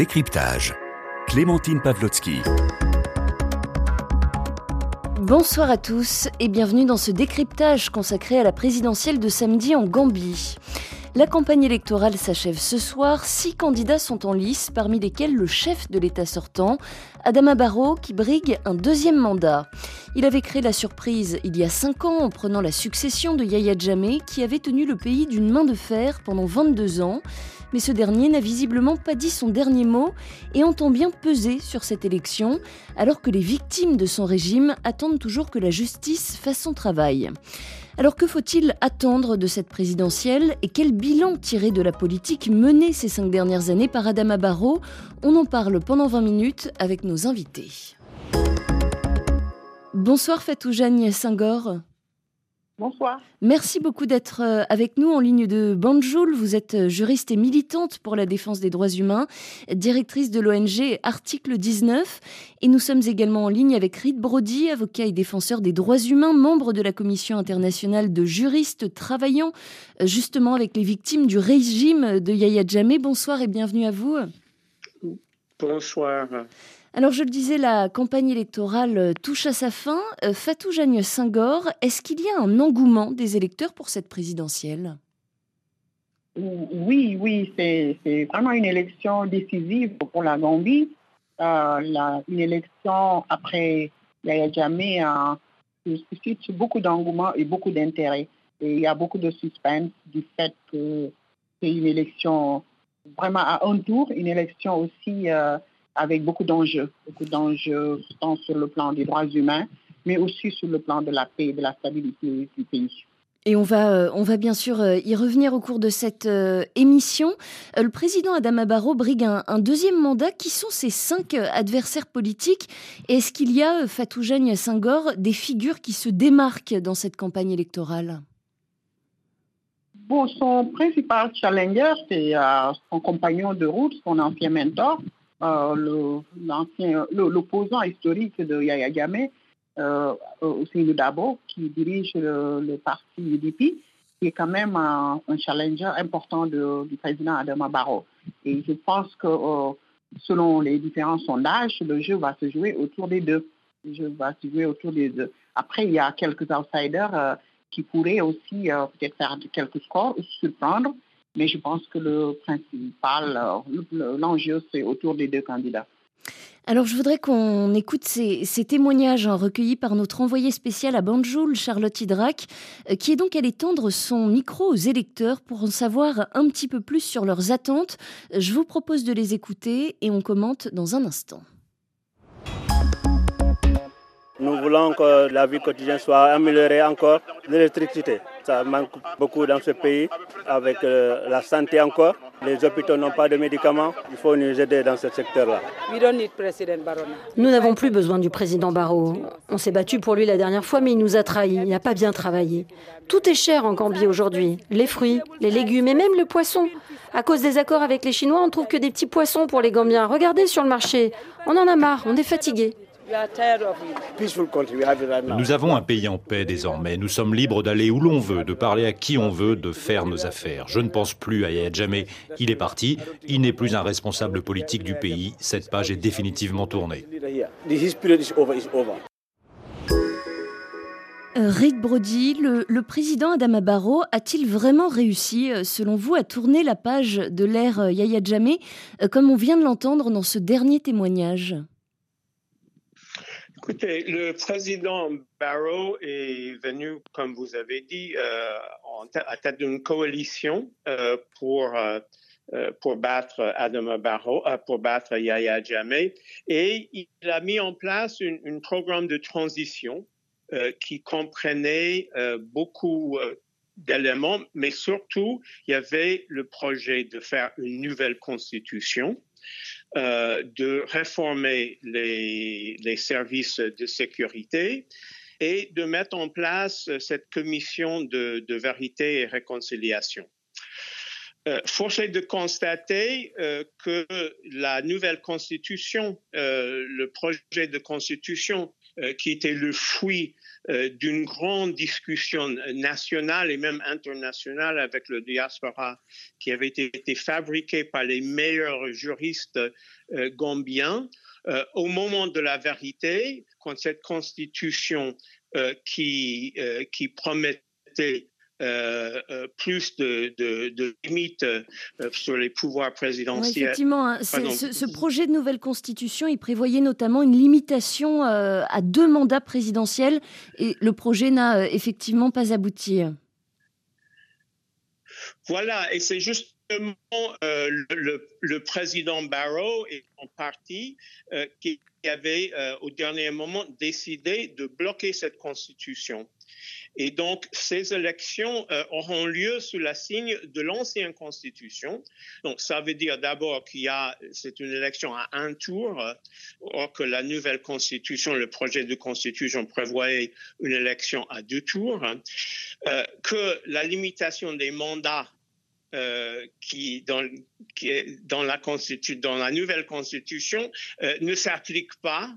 décryptage. Clémentine Pavlotsky. Bonsoir à tous et bienvenue dans ce décryptage consacré à la présidentielle de samedi en Gambie. La campagne électorale s'achève ce soir. Six candidats sont en lice, parmi lesquels le chef de l'État sortant, Adama Barrow, qui brigue un deuxième mandat. Il avait créé la surprise il y a cinq ans en prenant la succession de Yahya Jammeh, qui avait tenu le pays d'une main de fer pendant 22 ans. Mais ce dernier n'a visiblement pas dit son dernier mot et entend bien peser sur cette élection, alors que les victimes de son régime attendent toujours que la justice fasse son travail. Alors que faut-il attendre de cette présidentielle et quel bilan tirer de la politique menée ces cinq dernières années par Adama Barrow? On en parle pendant 20 minutes avec nos invités. Bonsoir Fatou Jagne Singor. Bonsoir. Merci beaucoup d'être euh, avec nous en ligne de Banjoul. Vous êtes euh, juriste et militante pour la défense des droits humains, directrice de l'ONG Article 19. Et nous sommes également en ligne avec Reed Brody, avocat et défenseur des droits humains, membre de la Commission internationale de juristes travaillant euh, justement avec les victimes du régime de Yahya Jammeh. Bonsoir et bienvenue à vous. Bonsoir. Alors je le disais, la campagne électorale euh, touche à sa fin. Euh, Fatou Jagne Senghor, est-ce qu'il y a un engouement des électeurs pour cette présidentielle? Oui, oui, c'est vraiment une élection décisive pour la Gambie. Euh, une élection après Yaya Jammeh suscite beaucoup d'engouement et beaucoup d'intérêt. Et il y a beaucoup de suspense du fait que c'est une élection vraiment à un tour, une élection aussi avec beaucoup d'enjeux, beaucoup d'enjeux tant sur le plan des droits humains, mais aussi sur le plan de la paix et de la stabilité du pays. Et on va, euh, on va bien sûr euh, y revenir au cours de cette euh, émission. le président Adama Barrow brigue un, deuxième mandat. Qui sont ses cinq adversaires politiques? Est-ce qu'il y a, Fatou Jagne Senghor, des figures qui se démarquent dans cette campagne électorale? Bon, son principal challenger, c'est son compagnon de route, son ancien mentor, euh, l'opposant historique de Yaya Jammeh, euh, le Dabo, qui dirige le, parti UDP, qui est quand même un, challenger important du président Adama Barrow. Et je pense que euh, selon les différents sondages, le jeu va se jouer autour des deux. Le jeu va se jouer autour des deux. Après, il y a quelques outsiders euh, qui pourraient aussi peut-être faire quelques scores ou surprendre. Mais je pense que le principal, euh, l'enjeu, c'est autour des deux candidats. Alors je voudrais qu'on écoute ces, témoignages hein, recueillis par notre envoyé spécial à Banjoul, Charlotte Hydrac, euh, qui est donc allée tendre son micro aux électeurs pour en savoir un petit peu plus sur leurs attentes. Je vous propose de les écouter et on commente dans un instant. Nous voulons que la vie quotidienne soit améliorée encore. L'électricité, ça manque beaucoup dans ce pays, avec euh, la santé encore. Les hôpitaux n'ont pas de médicaments. Il faut nous aider dans ce secteur-là. Nous n'avons plus besoin du président Barrault. On s'est battu pour lui la dernière fois, mais il nous a trahis. Il n'a pas bien travaillé. Tout est cher en Gambie aujourd'hui. Les fruits, les légumes et même le poisson. À cause des accords avec les Chinois, on trouve que des petits poissons pour les Gambiens. Regardez sur le marché. On en a marre, on est fatigué. Nous avons un pays en paix désormais. Nous sommes libres d'aller où l'on veut, de parler à qui on veut, de faire nos affaires. Je ne pense plus à Yahya Jammeh. Il est parti. Il n'est plus un responsable politique du pays. Cette page est définitivement tournée. Euh, Reid Brody, le, le, président Adama Barrow a-t-il vraiment réussi, euh, selon vous, à tourner la page de l'ère euh, Yahya Jammeh, comme on vient de l'entendre dans ce dernier témoignage? Écoutez, le président Barrow est venu, comme vous avez dit, euh, à tête d'une coalition euh, pour, euh, pour battre Adama Barrow, pour battre Yahya Jammeh, et il a mis en place un programme de transition qui comprenait beaucoup d'éléments, mais surtout, il y avait le projet de faire une nouvelle constitution euh, de réformer les, services de sécurité et de mettre en place cette commission de, vérité et réconciliation. Euh, force est de constater euh, que la nouvelle constitution, le projet de constitution qui était le fruit d'une grande discussion nationale et même internationale avec le diaspora qui avait été fabriquée par les meilleurs juristes gambiens. au moment de la vérité, quand cette constitution qui promettait euh, euh, plus de, limites euh, sur les pouvoirs présidentiels. effectivement, hein, ce, projet de nouvelle constitution, il prévoyait notamment une limitation à deux mandats présidentiels et le projet n'a effectivement pas abouti. Voilà, et c'est justement le, président Barrow et son parti qui avait au dernier moment décidé de bloquer cette constitution. Et donc, ces élections euh, auront lieu sous la signe de l'ancienne constitution. Donc, ça veut dire d'abord qu'il y a, c'est une élection à un tour, euh, or que la nouvelle constitution, le projet de constitution prévoyait une élection à deux tours, euh, que la limitation des mandats dans, qui dans la nouvelle constitution ne s'applique pas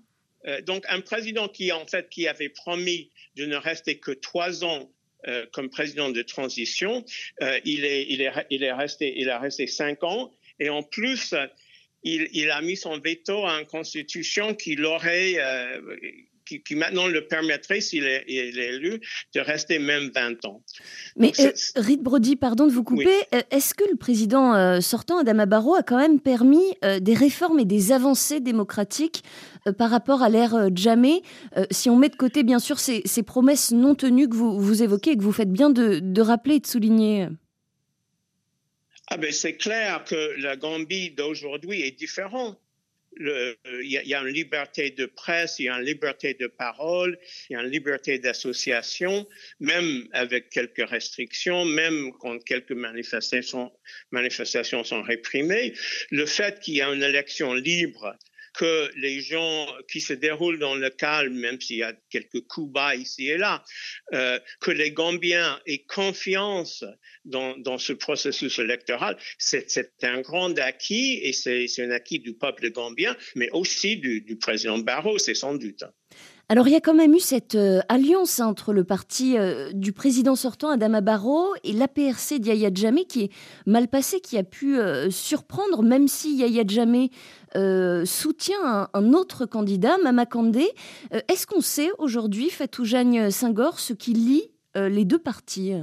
euh, donc, un président qui, en fait, qui avait promis de ne rester que trois ans euh, comme président de transition, euh, il, est, il, est, il, est resté, il a resté cinq ans. Et en plus, il, il, a mis son veto à une constitution qui l'aurait, qui, maintenant le permettrait, s'il est, élu, de rester même 20 ans. Mais euh, Reed Brody, pardon de vous couper, euh, est-ce que le président euh, sortant, Adama Barrow, a quand même permis des réformes et des avancées démocratiques par rapport à l'ère Jamais Si on met de côté, bien sûr, ces, promesses non tenues que vous, vous évoquez et que vous faites bien de, de rappeler et de souligner? Ah ben c'est clair que la Gambie d'aujourd'hui est différente il y, a une liberté de presse, il y a une liberté de parole, il y a une liberté d'association, même avec quelques restrictions, même quand quelques manifestations, manifestations sont réprimées. Le fait qu'il y a une élection libre que les gens qui se déroulent dans le calme, même s'il y a quelques coups bas ici et là, euh, que les Gambiens aient confiance dans, dans ce processus électoral, c'est un grand acquis et c'est un acquis du peuple gambien, mais aussi du, du président Barrault, c'est sans doute. Alors il y a quand même eu cette euh, alliance entre le parti euh, du président sortant Adama Barrow et l'APRC d'Yaya Djamé qui est mal passé, qui a pu euh, surprendre, même si Yaya Djamé soutient un, autre candidat, Mama Kandé. Est-ce qu'on sait aujourd'hui, Fatou Jagne Senghor, ce qui lie les deux partis?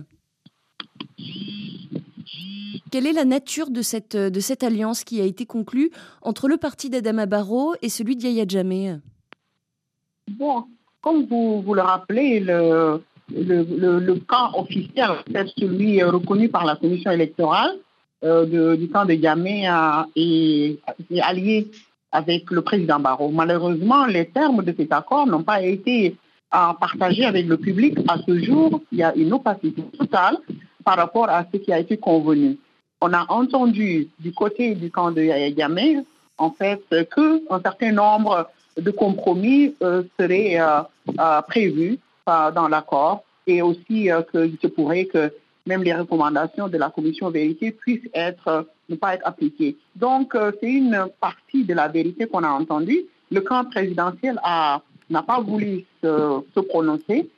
Quelle est la nature de cette, alliance qui a été conclue entre le parti d'Adama Barrow et celui d'Yaya Djamé? Bon, comme vous, vous le rappelez, le, le, camp officiel, c'est celui reconnu par la commission électorale euh, du camp de Yamé est, allié avec le président Barrault. Malheureusement, les termes de cet accord n'ont pas été euh, partagés avec le public. À ce jour, il y a une opacité totale par rapport à ce qui a été convenu. On a entendu du côté du camp de Yamé, en fait, qu'un certain nombre de compromis euh, serait euh, euh, prévu dans l'accord et aussi qu'il se pourrait que même les recommandations de la commission vérité puissent être, ne pas être appliquées. Donc, c'est une partie de la vérité qu'on a entendue. Le camp présidentiel n'a pas voulu se, prononcer.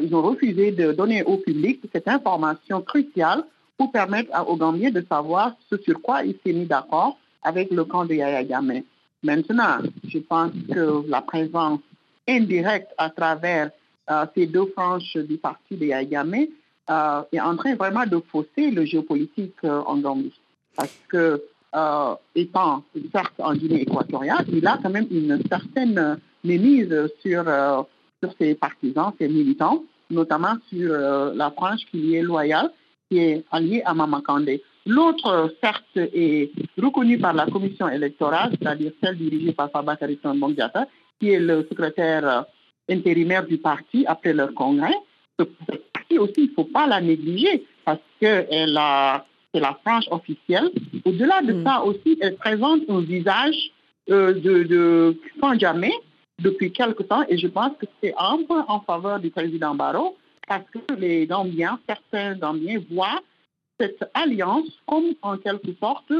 ils ont refusé de donner au public cette information cruciale pour permettre aux Gambiens de savoir ce sur quoi ils s'est mis d'accord avec le camp de Yaya Yamé. Maintenant, je pense que la présence indirecte à travers euh, ces deux franges du parti de Yagame euh, est en train vraiment de fausser le géopolitique euh, en Gambie. Parce que, étant certes en Guinée équatoriale, il a quand même une certaine mémise sur, sur ses partisans, ses militants, notamment sur la frange qui est loyale, qui est alliée à Mamakandé. L'autre, certes, est reconnue par la commission électorale, c'est-à-dire celle dirigée par Fabakary Bondiata, qui est le secrétaire intérimaire du parti après leur congrès. Ce parti aussi, il ne faut pas la négliger parce que c'est la frange officielle. Au-delà de mm. ça aussi, elle présente un visage euh, de, de sans jamais depuis quelque temps et je pense que c'est un peu en faveur du président Barrault parce que les Gambiens, certains Gambiens voient cette alliance comme en quelque sorte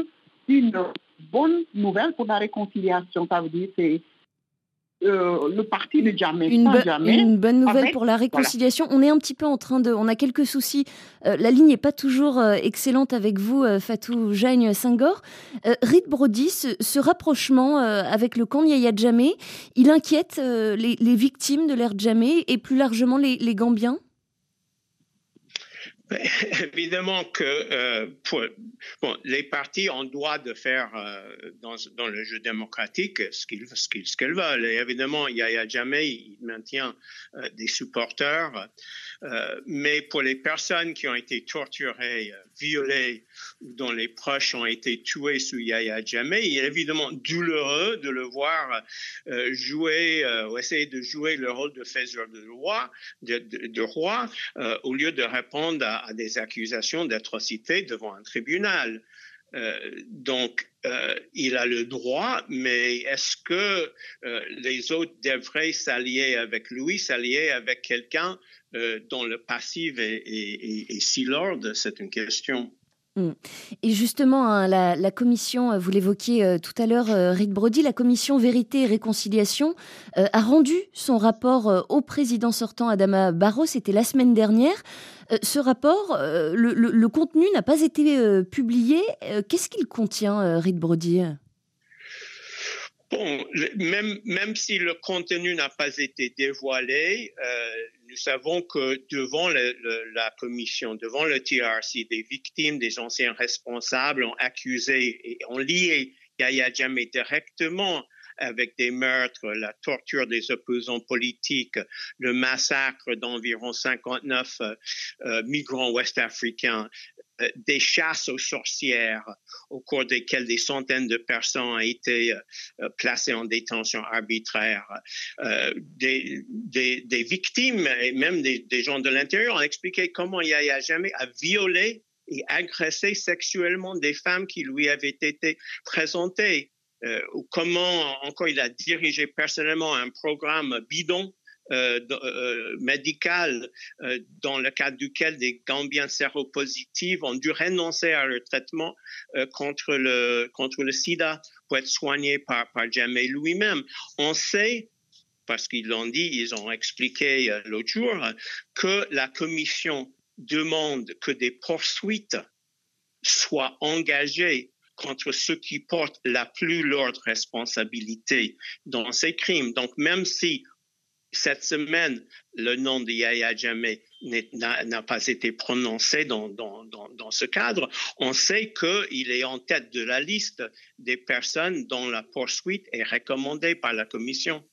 une bonne nouvelle pour la réconciliation. Ça veut dire c'est euh, le parti de Djamé. Une, une bonne nouvelle pour la réconciliation. On est un petit peu en train de. On a quelques soucis. Euh, la ligne n'est pas toujours euh, excellente avec vous, Fatou Jagne Senghor. Rit Brody, ce, rapprochement avec le camp Yaya Djamé, il inquiète les, victimes de l'ère Djamé et plus largement les Gambiens? Évidemment que euh, les partis ont droit de faire euh, dans, le jeu démocratique ce qu'ils veulent. Et évidemment, il y a jamais il maintient euh, des supporters. Mais pour les personnes qui ont été torturées, violées dont les proches ont été tués sous Yahya Jammeh, il est évidemment douloureux de le voir jouer ou essayer de jouer le rôle de faiseur de roi, de, roi au lieu de répondre à à, des accusations d'atrocité devant un tribunal. Euh, donc, euh, il a le droit, mais est-ce que euh, les autres devraient s'allier avec lui, s'allier avec quelqu'un dont le passif est, est si lourd? C'est une question. Mm. Et justement, hein, la, commission, euh, vous l'évoquiez euh, tout à l'heure, euh, Rick Brody, la commission Vérité et Réconciliation a rendu son rapport au président sortant Adama Barrow, c'était la semaine dernière. ce rapport, le, contenu n'a pas été publié. Qu'est-ce qu'il contient, Rick Brody? Bon, même, même si le contenu n'a pas été dévoilé, euh, nous savons que devant la commission, devant le TRC, des victimes, des anciens responsables ont accusé et ont lié Yahya Jammeh directement avec des meurtres, la torture des opposants politiques, le massacre d'environ 59 euh, migrants ouest-africains, des chasses aux sorcières au cours desquelles des centaines de personnes ont été euh, placées en détention arbitraire. Des, victimes et même des, gens de l'intérieur ont expliqué comment Yahya jamais a violé et agressé sexuellement des femmes qui lui avaient été présentées. Euh, comment encore il a dirigé personnellement un programme bidon euh, euh, médical dans le cadre duquel des Gambiens séropositifs ont dû renoncer à leur traitement contre le contre le SIDA pour être soignés par par Jamel lui-même. On sait parce qu'ils l'ont dit, ils ont expliqué l'autre jour que la commission demande que des poursuites soient engagées contre ceux qui portent la plus lourde responsabilité dans ces crimes. Donc, même si cette semaine, le nom de Yahya Jammeh n'a pas été prononcé dans, dans, dans, ce cadre, on sait qu'il est en tête de la liste des personnes dont la poursuite est recommandée par la Commission.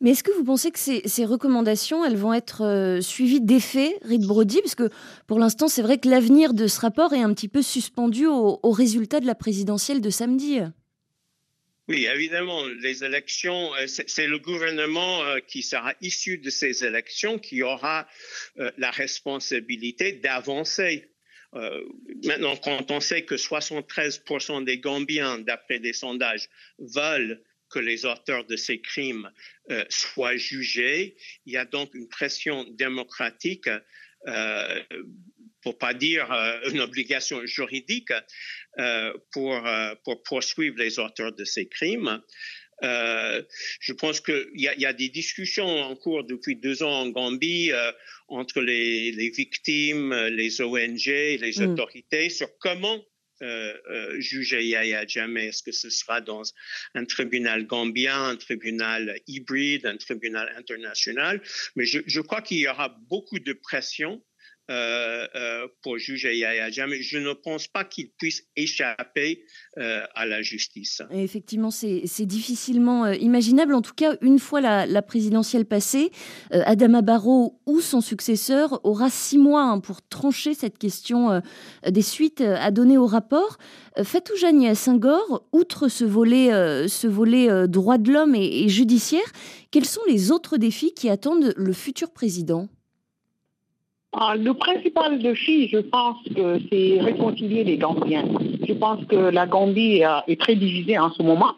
Mais est-ce que vous pensez que ces, recommandations, elles vont être euh, suivies d'effets, Reed Brody? Parce que pour l'instant, c'est vrai que l'avenir de ce rapport est un petit peu suspendu au, résultat de la présidentielle de samedi. Oui, évidemment, les élections, euh, c'est le gouvernement euh, qui sera issu de ces élections qui aura la responsabilité d'avancer. maintenant, quand on sait que 73% des Gambiens, d'après des sondages, veulent que les auteurs de ces crimes euh, soient jugés. Il y a donc une pression démocratique, euh, pour pas dire euh, une obligation juridique, euh, pour, pour poursuivre les auteurs de ces crimes. je pense qu'il y, y, a des discussions en cours depuis deux ans en Gambie entre les, les, victimes, les ONG, les mm. autorités sur comment euh, euh, juger Yahya Jammeh. Est-ce que ce sera dans un tribunal gambien, un tribunal hybride, un tribunal international? Mais je, je crois qu'il y aura beaucoup de pression euh, euh, pour juger Yahya Jammeh. Je ne pense pas qu'il puisse échapper euh, à la justice. effectivement, c'est difficilement imaginable. En tout cas, une fois la, présidentielle passée, Adama Barrow ou son successeur aura six mois hein, pour trancher cette question des suites à donner au rapport. Fatou Senghor, outre ce volet, droit de l'homme et judiciaire, quels sont les autres défis qui attendent le futur président? Le principal défi, je pense que c'est réconcilier les Gambiens. Je pense que la Gambie est très divisée en ce moment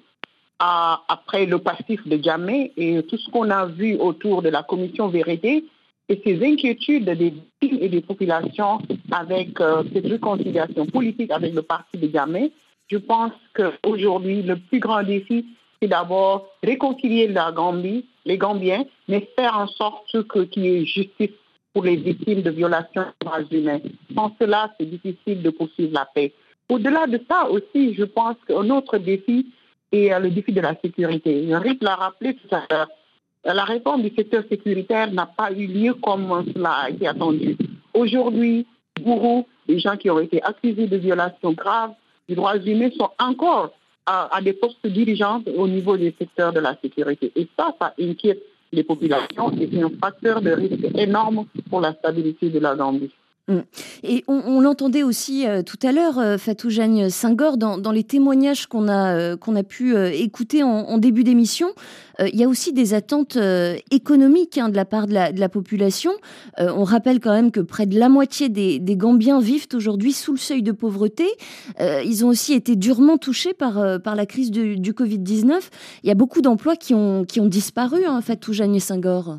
après le passif de Djamé et tout ce qu'on a vu autour de la commission vérité et ces inquiétudes des villes et des populations avec euh, cette réconciliation politique avec le parti de Djamé. Je pense qu'aujourd'hui, le plus grand défi, c'est d'abord réconcilier la Gambie, les Gambiens, mais faire en sorte qu'il y ait justice pour les victimes de violations des droits humains. Sans cela, c'est difficile de poursuivre la paix. Au-delà de ça aussi, je pense qu'un autre défi est le défi de la sécurité. Rick l'a rappelé tout à l'heure. La réforme du secteur sécuritaire n'a pas eu lieu comme cela a été attendu. Aujourd'hui, bourreaux, les gens qui ont été accusés de violations graves des droits humains sont encore à, des postes dirigeants au niveau des secteurs de la sécurité. Et ça, ça inquiète les populations et c'est un facteur de risque énorme pour la stabilité de la Gambie. Mm. Et on, l'entendait aussi euh, tout à l'heure, euh, Fatou Jagne Senghor, dans, les témoignages qu'on a, euh, qu'on a pu écouter en, début d'émission. il y a aussi des attentes économiques hein, de la part de la, population. on rappelle quand même que près de la moitié des, Gambiens vivent aujourd'hui sous le seuil de pauvreté. ils ont aussi été durement touchés par, par la crise du, du Covid-19. Il y a beaucoup d'emplois qui ont, qui ont disparu, hein, Fatou Jagne Senghor.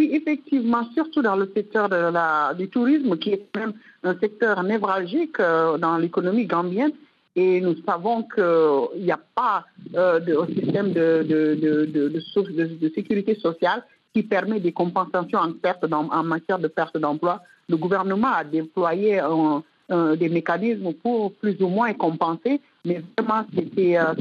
Oui, effectivement, surtout dans le secteur de la, du tourisme, qui est même un secteur névralgique euh, dans l'économie gambienne. Et nous savons qu'il n'y a pas euh, de système de, de, sécurité sociale qui permet des compensations en, perte matière de perte d'emploi. Le gouvernement a déployé des mécanismes pour plus ou moins compenser, mais vraiment, c'était euh,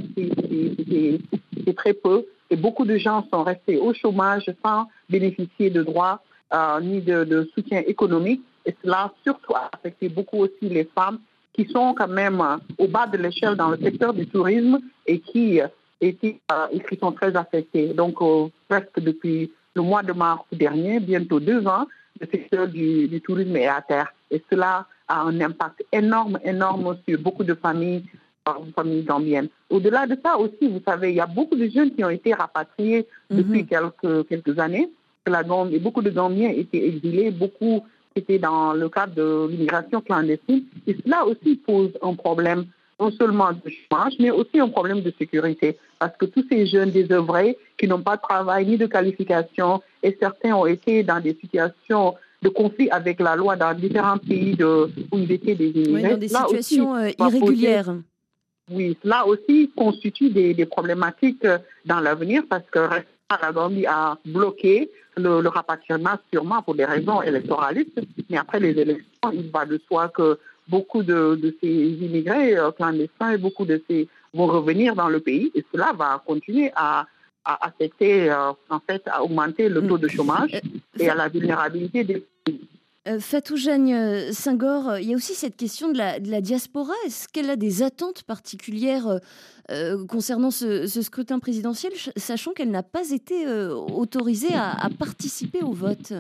très peu et beaucoup de gens sont restés au chômage sans bénéficier de droits euh, ni de, soutien économique. Et cela surtout a affecté beaucoup aussi les femmes qui sont quand même euh, au bas de l'échelle dans le secteur du tourisme et qui, euh, qui sont très affectées. Donc presque depuis le mois de mars dernier, bientôt deux ans, le secteur du, du tourisme est à terre. Et cela a un impact énorme, énorme sur beaucoup de familles famille gambienne. Au-delà de ça aussi, vous savez, il y a beaucoup de jeunes qui ont été rapatriés mhm. depuis quelques, quelques années. La Gambie, beaucoup de Gambiens étaient exilés, beaucoup étaient dans le cadre de l'immigration clandestine. Et cela aussi pose un problème non seulement de chômage, mais aussi un problème de sécurité. Parce que tous ces jeunes désœuvrés qui n'ont pas de travail ni de qualification, et certains ont été dans des situations de conflit avec la loi dans différents pays de, où ils étaient des immigrés. Oui, dans des situations euh, irrégulières. Oui, cela aussi constitue des, problématiques euh, dans l'avenir parce que la Gambie a bloqué le, rapatriement sûrement pour des raisons électoralistes. Mais après les élections, il va de soi que beaucoup de, ces immigrés euh, clandestins et beaucoup de ces vont revenir dans le pays et cela va continuer à, affecter, euh, en fait, à augmenter le taux de chômage et à la vulnérabilité des. Euh, Fatou Jagne euh, Senghor, euh, il y a aussi cette question de la, diaspora. Est-ce qu'elle a des attentes particulières concernant ce, scrutin présidentiel, sachant qu'elle n'a pas été autorisée à, participer au vote?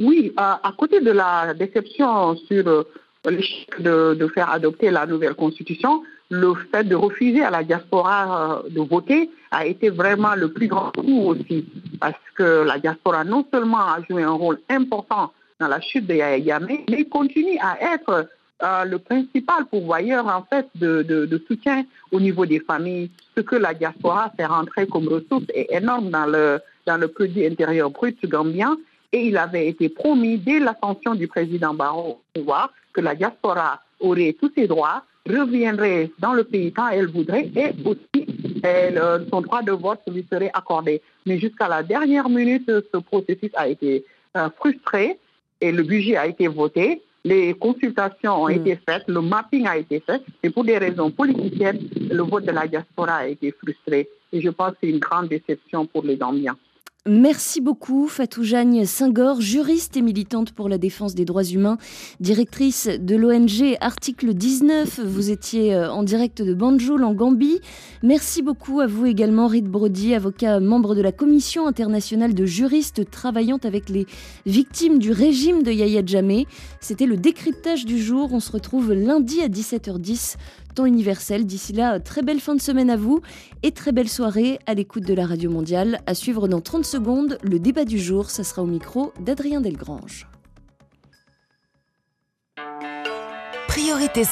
Oui, à, côté de la déception sur l'échec de, de, faire adopter la nouvelle constitution, le fait de refuser à la diaspora de voter a été vraiment le plus grand coup aussi, parce que la diaspora non seulement a joué un rôle important dans la chute de Yamé, mais il continue à être euh, le principal pourvoyeur en fait de, soutien au niveau des familles. Ce que la diaspora fait rentrer comme ressource est énorme dans le, dans le produit intérieur brut gambien. Et il avait été promis dès l'ascension du président Barrow au pouvoir que la diaspora aurait tous ses droits, reviendrait dans le pays quand elle voudrait et aussi son droit de vote lui serait accordé. Mais jusqu'à la dernière minute, ce processus a été euh, frustré et le budget a été voté, les consultations ont hmm. été faites, le mapping a été fait, et pour des raisons politiciennes, le vote de la diaspora a été frustré. Et je pense que c'est une grande déception pour les Gambiens. Merci beaucoup Fatou Jagne Senghor, juriste et militante pour la défense des droits humains, directrice de l'ONG Article 19. Vous étiez euh, en direct de Banjul en Gambie. Merci beaucoup à vous également Reed Brody, avocat membre de la Commission internationale de juristes travaillant avec les victimes du régime de Yahya Jammeh. C'était le décryptage du jour. On se retrouve lundi à 17h10 temps universel. D'ici là, très belle fin de semaine à vous et très belle soirée à l'écoute de la Radio Mondiale. À suivre dans 30 secondes, le débat du jour, ça sera au micro d'Adrien Delgrange. Priorité